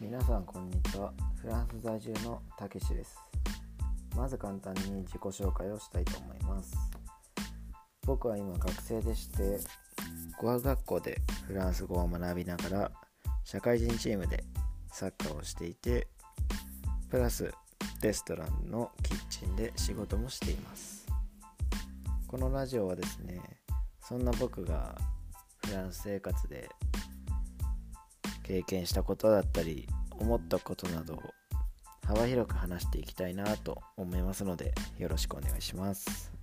皆さんこんにちは。フランス在住のたけしです。まず簡単に自己紹介をしたいと思います。僕は今学生でして語学学校でフランス語を学びながら社会人チームでサッカーをしていてプラスレストランのキッチンで仕事もしています。このラジオはですねそんな僕がフランス生活で経験したことだったり思ったことなどを幅広く話していきたいなと思いますのでよろしくお願いします。